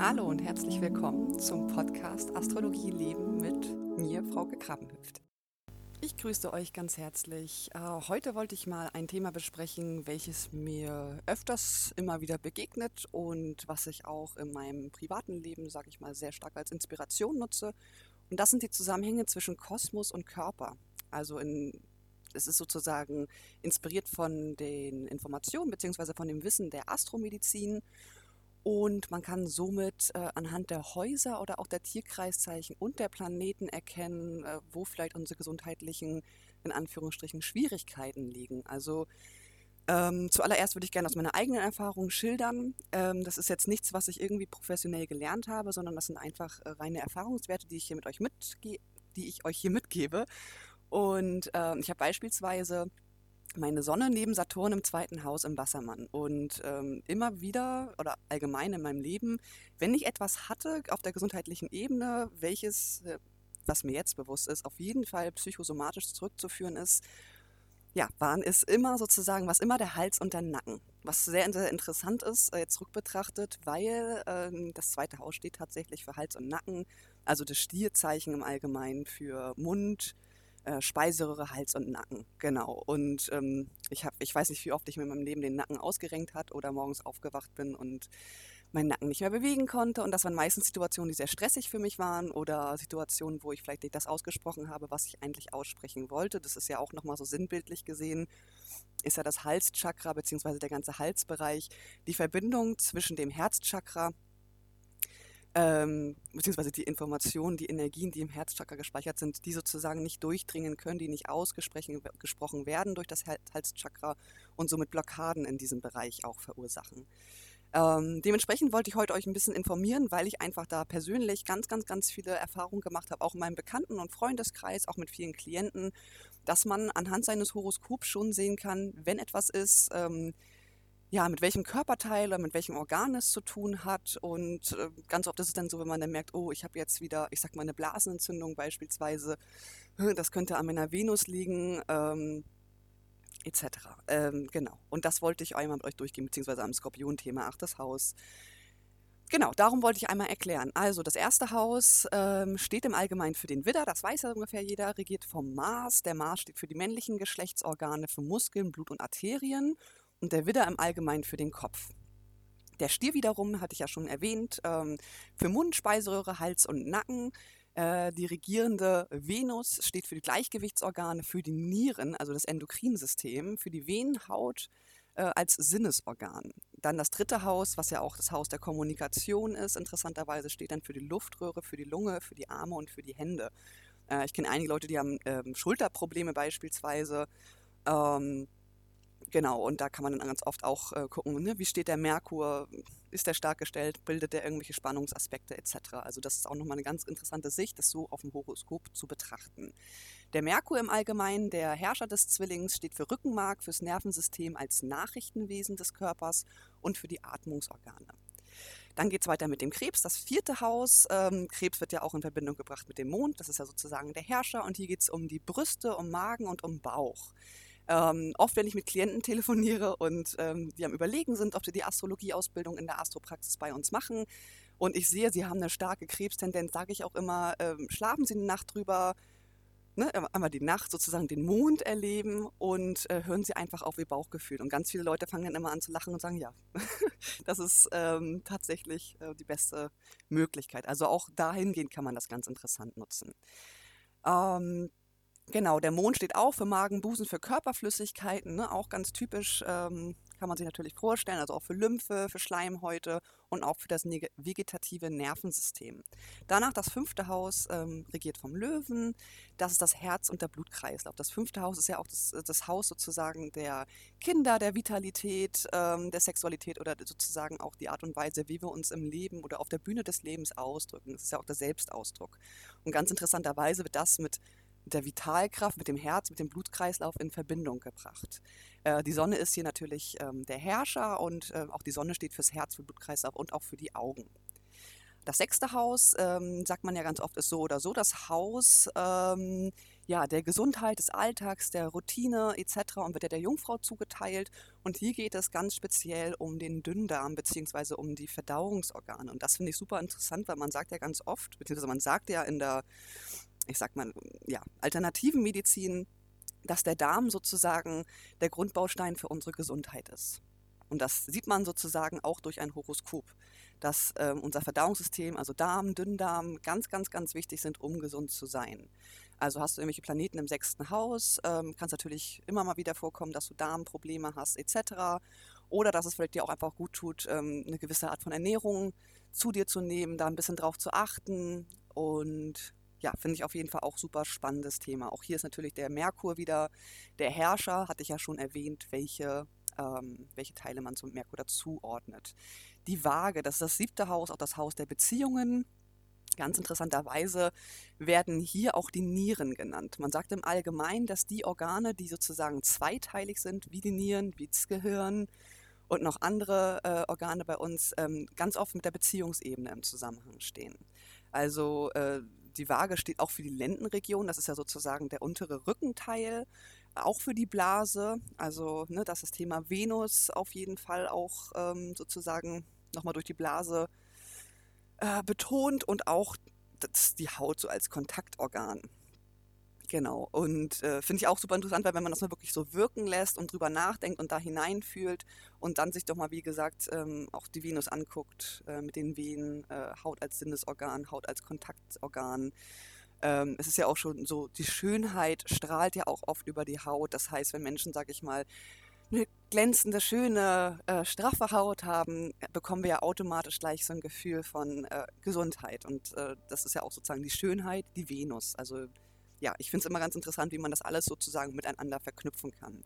Hallo und herzlich willkommen zum Podcast Astrologie Leben mit mir, Frau Krabbenhüft. Ich grüße euch ganz herzlich. Äh, heute wollte ich mal ein Thema besprechen, welches mir öfters immer wieder begegnet und was ich auch in meinem privaten Leben, sage ich mal, sehr stark als Inspiration nutze. Und das sind die Zusammenhänge zwischen Kosmos und Körper. Also in, es ist sozusagen inspiriert von den Informationen bzw. von dem Wissen der Astromedizin und man kann somit äh, anhand der Häuser oder auch der Tierkreiszeichen und der Planeten erkennen, äh, wo vielleicht unsere gesundheitlichen, in Anführungsstrichen, Schwierigkeiten liegen. Also ähm, zuallererst würde ich gerne aus meiner eigenen Erfahrung schildern. Ähm, das ist jetzt nichts, was ich irgendwie professionell gelernt habe, sondern das sind einfach äh, reine Erfahrungswerte, die ich hier mit euch mitge die ich euch hier mitgebe. Und äh, ich habe beispielsweise meine Sonne neben Saturn im zweiten Haus im Wassermann. Und ähm, immer wieder oder allgemein in meinem Leben, wenn ich etwas hatte auf der gesundheitlichen Ebene, welches, äh, was mir jetzt bewusst ist, auf jeden Fall psychosomatisch zurückzuführen ist, ja, waren es immer sozusagen, was immer der Hals und der Nacken. Was sehr, sehr interessant ist, äh, jetzt rückbetrachtet, weil äh, das zweite Haus steht tatsächlich für Hals und Nacken, also das Stierzeichen im Allgemeinen für Mund, äh, Speiseröhre, Hals und Nacken. Genau. Und ähm, ich habe, ich weiß nicht, wie oft ich mir in meinem Leben den Nacken ausgerenkt hat oder morgens aufgewacht bin und meinen Nacken nicht mehr bewegen konnte. Und das waren meistens Situationen, die sehr stressig für mich waren oder Situationen, wo ich vielleicht nicht das ausgesprochen habe, was ich eigentlich aussprechen wollte. Das ist ja auch nochmal so sinnbildlich gesehen, ist ja das Halschakra bzw. der ganze Halsbereich die Verbindung zwischen dem Herzchakra ähm, beziehungsweise die Informationen, die Energien, die im Herzchakra gespeichert sind, die sozusagen nicht durchdringen können, die nicht ausgesprochen werden durch das Halschakra und somit Blockaden in diesem Bereich auch verursachen. Ähm, dementsprechend wollte ich heute euch ein bisschen informieren, weil ich einfach da persönlich ganz, ganz, ganz viele Erfahrungen gemacht habe, auch in meinem Bekannten- und Freundeskreis, auch mit vielen Klienten, dass man anhand seines Horoskops schon sehen kann, wenn etwas ist, ähm, ja, mit welchem Körperteil oder mit welchem Organ es zu tun hat. Und äh, ganz oft ist es dann so, wenn man dann merkt, oh, ich habe jetzt wieder, ich sag mal, eine Blasenentzündung beispielsweise, das könnte an meiner Venus liegen, ähm, etc. Ähm, genau. Und das wollte ich einmal mit euch durchgehen, beziehungsweise am Skorpion-Thema, achtes Haus. Genau, darum wollte ich einmal erklären. Also das erste Haus ähm, steht im Allgemeinen für den Widder, das weiß ja ungefähr jeder, regiert vom Mars. Der Mars steht für die männlichen Geschlechtsorgane, für Muskeln, Blut und Arterien und der Widder im Allgemeinen für den Kopf. Der Stier wiederum, hatte ich ja schon erwähnt, ähm, für Mund, Speiseröhre, Hals und Nacken. Äh, die regierende Venus steht für die Gleichgewichtsorgane, für die Nieren, also das Endokrinsystem, für die Venenhaut äh, als Sinnesorgan. Dann das dritte Haus, was ja auch das Haus der Kommunikation ist, interessanterweise steht dann für die Luftröhre, für die Lunge, für die Arme und für die Hände. Äh, ich kenne einige Leute, die haben ähm, Schulterprobleme beispielsweise. Ähm, Genau, und da kann man dann ganz oft auch äh, gucken, ne, wie steht der Merkur, ist der stark gestellt, bildet der irgendwelche Spannungsaspekte etc. Also das ist auch nochmal eine ganz interessante Sicht, das so auf dem Horoskop zu betrachten. Der Merkur im Allgemeinen, der Herrscher des Zwillings, steht für Rückenmark, fürs Nervensystem als Nachrichtenwesen des Körpers und für die Atmungsorgane. Dann geht es weiter mit dem Krebs, das vierte Haus. Ähm, Krebs wird ja auch in Verbindung gebracht mit dem Mond, das ist ja sozusagen der Herrscher. Und hier geht es um die Brüste, um Magen und um Bauch. Ähm, oft, wenn ich mit Klienten telefoniere und ähm, die am Überlegen sind, ob sie die Astrologieausbildung in der Astropraxis bei uns machen und ich sehe, sie haben eine starke Krebstendenz, sage ich auch immer, ähm, schlafen Sie eine Nacht drüber, ne, einmal die Nacht sozusagen den Mond erleben und äh, hören Sie einfach auf Ihr Bauchgefühl. Und ganz viele Leute fangen dann immer an zu lachen und sagen, ja, das ist ähm, tatsächlich äh, die beste Möglichkeit. Also auch dahingehend kann man das ganz interessant nutzen. Ähm, Genau, der Mond steht auch für Magen, Busen, für Körperflüssigkeiten, ne? auch ganz typisch, ähm, kann man sich natürlich vorstellen, also auch für Lymphe, für Schleimhäute und auch für das vegetative Nervensystem. Danach das fünfte Haus ähm, regiert vom Löwen, das ist das Herz und der Blutkreislauf. Das fünfte Haus ist ja auch das, das Haus sozusagen der Kinder, der Vitalität, ähm, der Sexualität oder sozusagen auch die Art und Weise, wie wir uns im Leben oder auf der Bühne des Lebens ausdrücken. Das ist ja auch der Selbstausdruck. Und ganz interessanterweise wird das mit mit der Vitalkraft, mit dem Herz, mit dem Blutkreislauf in Verbindung gebracht. Äh, die Sonne ist hier natürlich ähm, der Herrscher und äh, auch die Sonne steht fürs Herz, für den Blutkreislauf und auch für die Augen. Das sechste Haus, ähm, sagt man ja ganz oft, ist so oder so das Haus, ähm, ja, der Gesundheit, des Alltags, der Routine etc. und wird ja der Jungfrau zugeteilt. Und hier geht es ganz speziell um den Dünndarm bzw. um die Verdauungsorgane. Und das finde ich super interessant, weil man sagt ja ganz oft, beziehungsweise man sagt ja in der, ich sag mal, ja, alternativen Medizin, dass der Darm sozusagen der Grundbaustein für unsere Gesundheit ist. Und das sieht man sozusagen auch durch ein Horoskop, dass äh, unser Verdauungssystem, also Darm, Dünndarm, ganz, ganz, ganz wichtig sind, um gesund zu sein. Also hast du irgendwelche Planeten im sechsten Haus, ähm, kann es natürlich immer mal wieder vorkommen, dass du Darmprobleme hast etc. Oder dass es vielleicht dir auch einfach gut tut, ähm, eine gewisse Art von Ernährung zu dir zu nehmen, da ein bisschen drauf zu achten. Und ja, finde ich auf jeden Fall auch super spannendes Thema. Auch hier ist natürlich der Merkur wieder der Herrscher, hatte ich ja schon erwähnt, welche, ähm, welche Teile man zum Merkur dazuordnet. Die Waage, das ist das siebte Haus, auch das Haus der Beziehungen. Ganz interessanterweise werden hier auch die Nieren genannt. Man sagt im Allgemeinen, dass die Organe, die sozusagen zweiteilig sind, wie die Nieren, wie das Gehirn und noch andere äh, Organe bei uns, ähm, ganz oft mit der Beziehungsebene im Zusammenhang stehen. Also äh, die Waage steht auch für die Lendenregion, das ist ja sozusagen der untere Rückenteil, auch für die Blase. Also ne, dass das Thema Venus auf jeden Fall auch ähm, sozusagen nochmal durch die Blase äh, betont und auch die Haut so als Kontaktorgan. Genau. Und äh, finde ich auch super interessant, weil wenn man das mal wirklich so wirken lässt und drüber nachdenkt und da hineinfühlt und dann sich doch mal, wie gesagt, ähm, auch die Venus anguckt äh, mit den Venen, äh, Haut als Sinnesorgan, Haut als Kontaktorgan. Ähm, es ist ja auch schon so, die Schönheit strahlt ja auch oft über die Haut. Das heißt, wenn Menschen, sag ich mal, eine glänzende, schöne, äh, straffe Haut haben, bekommen wir ja automatisch gleich so ein Gefühl von äh, Gesundheit. Und äh, das ist ja auch sozusagen die Schönheit, die Venus. Also ja, ich finde es immer ganz interessant, wie man das alles sozusagen miteinander verknüpfen kann.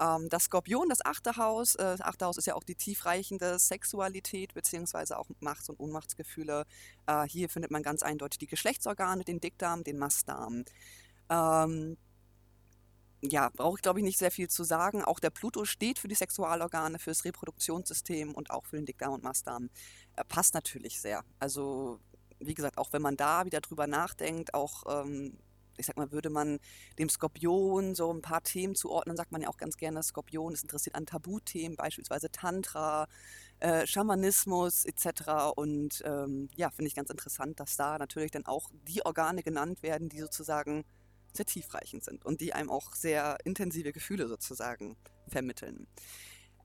Ähm, das Skorpion, das achte Haus, äh, das achte Haus ist ja auch die tiefreichende Sexualität beziehungsweise auch Machts- und Ohnmachtsgefühle. Äh, hier findet man ganz eindeutig die Geschlechtsorgane, den Dickdarm, den Mastdarm. Ähm, ja, brauche ich glaube ich nicht sehr viel zu sagen. Auch der Pluto steht für die Sexualorgane, für das Reproduktionssystem und auch für den Dickdarm und Mastdarm. Äh, passt natürlich sehr. Also wie gesagt, auch wenn man da wieder drüber nachdenkt, auch ähm, ich sag mal, würde man dem Skorpion so ein paar Themen zuordnen, sagt man ja auch ganz gerne, Skorpion ist interessiert an Tabuthemen, beispielsweise Tantra, äh, Schamanismus etc. Und ähm, ja, finde ich ganz interessant, dass da natürlich dann auch die Organe genannt werden, die sozusagen sehr tiefreichend sind und die einem auch sehr intensive Gefühle sozusagen vermitteln.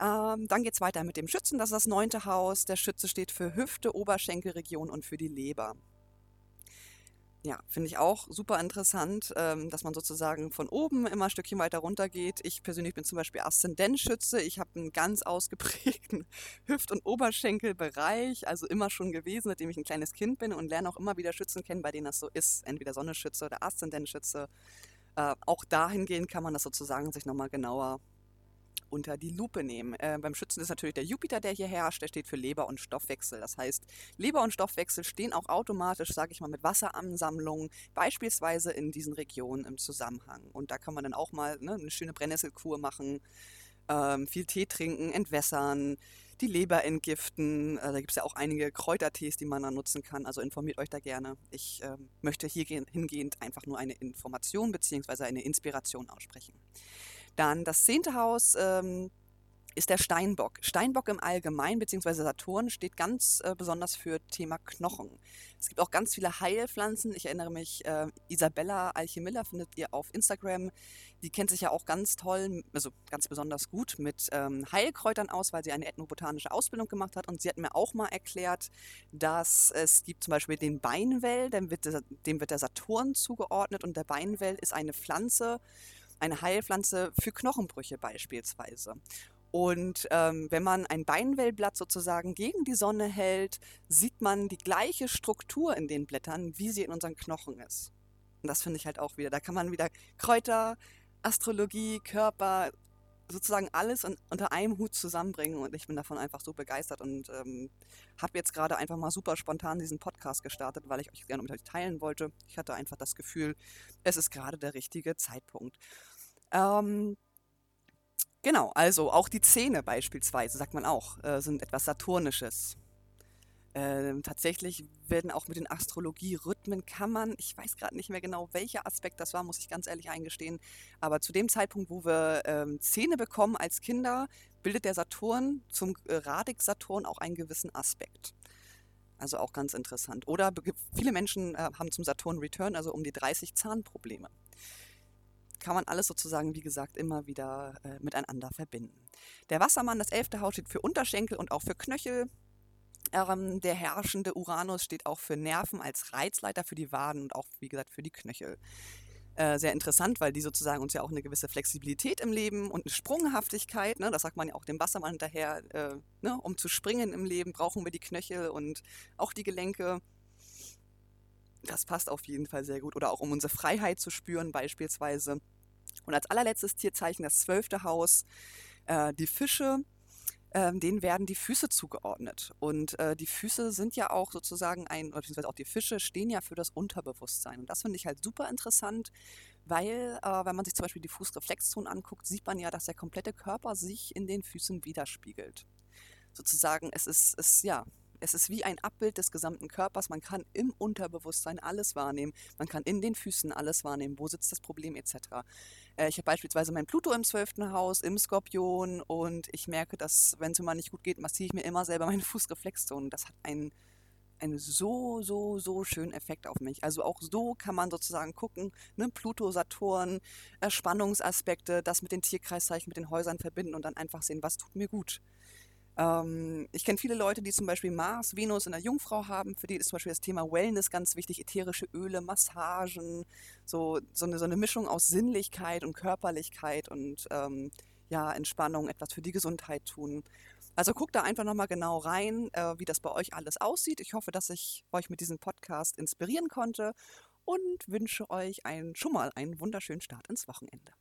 Ähm, dann geht es weiter mit dem Schützen, das ist das neunte Haus. Der Schütze steht für Hüfte, Oberschenkelregion und für die Leber. Ja, finde ich auch super interessant, ähm, dass man sozusagen von oben immer ein Stückchen weiter runter geht. Ich persönlich bin zum Beispiel Aszendentschütze. Ich habe einen ganz ausgeprägten Hüft- und Oberschenkelbereich, also immer schon gewesen, seitdem ich ein kleines Kind bin und lerne auch immer wieder Schützen kennen, bei denen das so ist. Entweder Sonnenschütze oder Aszendentschütze. Äh, auch dahingehend kann man das sozusagen sich nochmal genauer unter die Lupe nehmen. Äh, beim Schützen ist natürlich der Jupiter, der hier herrscht, der steht für Leber und Stoffwechsel. Das heißt, Leber und Stoffwechsel stehen auch automatisch, sage ich mal, mit Wasseransammlungen, beispielsweise in diesen Regionen im Zusammenhang. Und da kann man dann auch mal ne, eine schöne Brennnesselkur machen, ähm, viel Tee trinken, entwässern, die Leber entgiften. Äh, da gibt es ja auch einige Kräutertees, die man dann nutzen kann. Also informiert euch da gerne. Ich äh, möchte hier hingehend einfach nur eine Information bzw. eine Inspiration aussprechen. Dann das zehnte Haus ähm, ist der Steinbock. Steinbock im Allgemeinen, beziehungsweise Saturn, steht ganz äh, besonders für Thema Knochen. Es gibt auch ganz viele Heilpflanzen. Ich erinnere mich, äh, Isabella Alchemilla findet ihr auf Instagram. Die kennt sich ja auch ganz toll, also ganz besonders gut mit ähm, Heilkräutern aus, weil sie eine ethnobotanische Ausbildung gemacht hat. Und sie hat mir auch mal erklärt, dass es gibt zum Beispiel den Beinwell, dem wird, der, dem wird der Saturn zugeordnet. Und der Beinwell ist eine Pflanze, eine Heilpflanze für Knochenbrüche beispielsweise. Und ähm, wenn man ein Beinwellblatt sozusagen gegen die Sonne hält, sieht man die gleiche Struktur in den Blättern, wie sie in unseren Knochen ist. Und das finde ich halt auch wieder. Da kann man wieder Kräuter, Astrologie, Körper, sozusagen alles in, unter einem Hut zusammenbringen. Und ich bin davon einfach so begeistert und ähm, habe jetzt gerade einfach mal super spontan diesen Podcast gestartet, weil ich euch gerne mit euch teilen wollte. Ich hatte einfach das Gefühl, es ist gerade der richtige Zeitpunkt. Ähm, genau, also auch die Zähne beispielsweise, sagt man auch, äh, sind etwas Saturnisches. Ähm, tatsächlich werden auch mit den Astrologie-Rhythmen kann man, ich weiß gerade nicht mehr genau, welcher Aspekt das war, muss ich ganz ehrlich eingestehen, aber zu dem Zeitpunkt, wo wir ähm, Zähne bekommen als Kinder, bildet der Saturn zum äh, Radix-Saturn auch einen gewissen Aspekt. Also auch ganz interessant. Oder viele Menschen äh, haben zum Saturn Return, also um die 30 Zahnprobleme. Kann man alles sozusagen, wie gesagt, immer wieder äh, miteinander verbinden. Der Wassermann, das elfte Haus, steht für Unterschenkel und auch für Knöchel. Ähm, der herrschende Uranus steht auch für Nerven als Reizleiter für die Waden und auch, wie gesagt, für die Knöchel. Äh, sehr interessant, weil die sozusagen uns ja auch eine gewisse Flexibilität im Leben und eine Sprunghaftigkeit, ne, das sagt man ja auch dem Wassermann hinterher, äh, ne, um zu springen im Leben brauchen wir die Knöchel und auch die Gelenke. Das passt auf jeden Fall sehr gut. Oder auch um unsere Freiheit zu spüren beispielsweise. Und als allerletztes Tierzeichen das zwölfte Haus, äh, die Fische ähm, denen werden die Füße zugeordnet. Und äh, die Füße sind ja auch sozusagen ein, beziehungsweise auch die Fische stehen ja für das Unterbewusstsein. Und das finde ich halt super interessant, weil, äh, wenn man sich zum Beispiel die Fußreflexzonen anguckt, sieht man ja, dass der komplette Körper sich in den Füßen widerspiegelt. Sozusagen, es ist, es, ja, es ist wie ein Abbild des gesamten Körpers. Man kann im Unterbewusstsein alles wahrnehmen. Man kann in den Füßen alles wahrnehmen. Wo sitzt das Problem etc. Äh, ich habe beispielsweise mein Pluto im zwölften Haus, im Skorpion und ich merke, dass, wenn es mir mal nicht gut geht, massiere ich mir immer selber meine Fußreflexzonen. Das hat einen, einen so, so, so schönen Effekt auf mich. Also auch so kann man sozusagen gucken, ne? Pluto, Saturn, äh, Spannungsaspekte, das mit den Tierkreiszeichen, mit den Häusern verbinden und dann einfach sehen, was tut mir gut. Ähm, ich kenne viele Leute, die zum Beispiel Mars, Venus in der Jungfrau haben. Für die ist zum Beispiel das Thema Wellness ganz wichtig. Ätherische Öle, Massagen, so, so, eine, so eine Mischung aus Sinnlichkeit und Körperlichkeit und ähm, ja, Entspannung, etwas für die Gesundheit tun. Also guckt da einfach nochmal genau rein, äh, wie das bei euch alles aussieht. Ich hoffe, dass ich euch mit diesem Podcast inspirieren konnte und wünsche euch einen, schon mal einen wunderschönen Start ins Wochenende.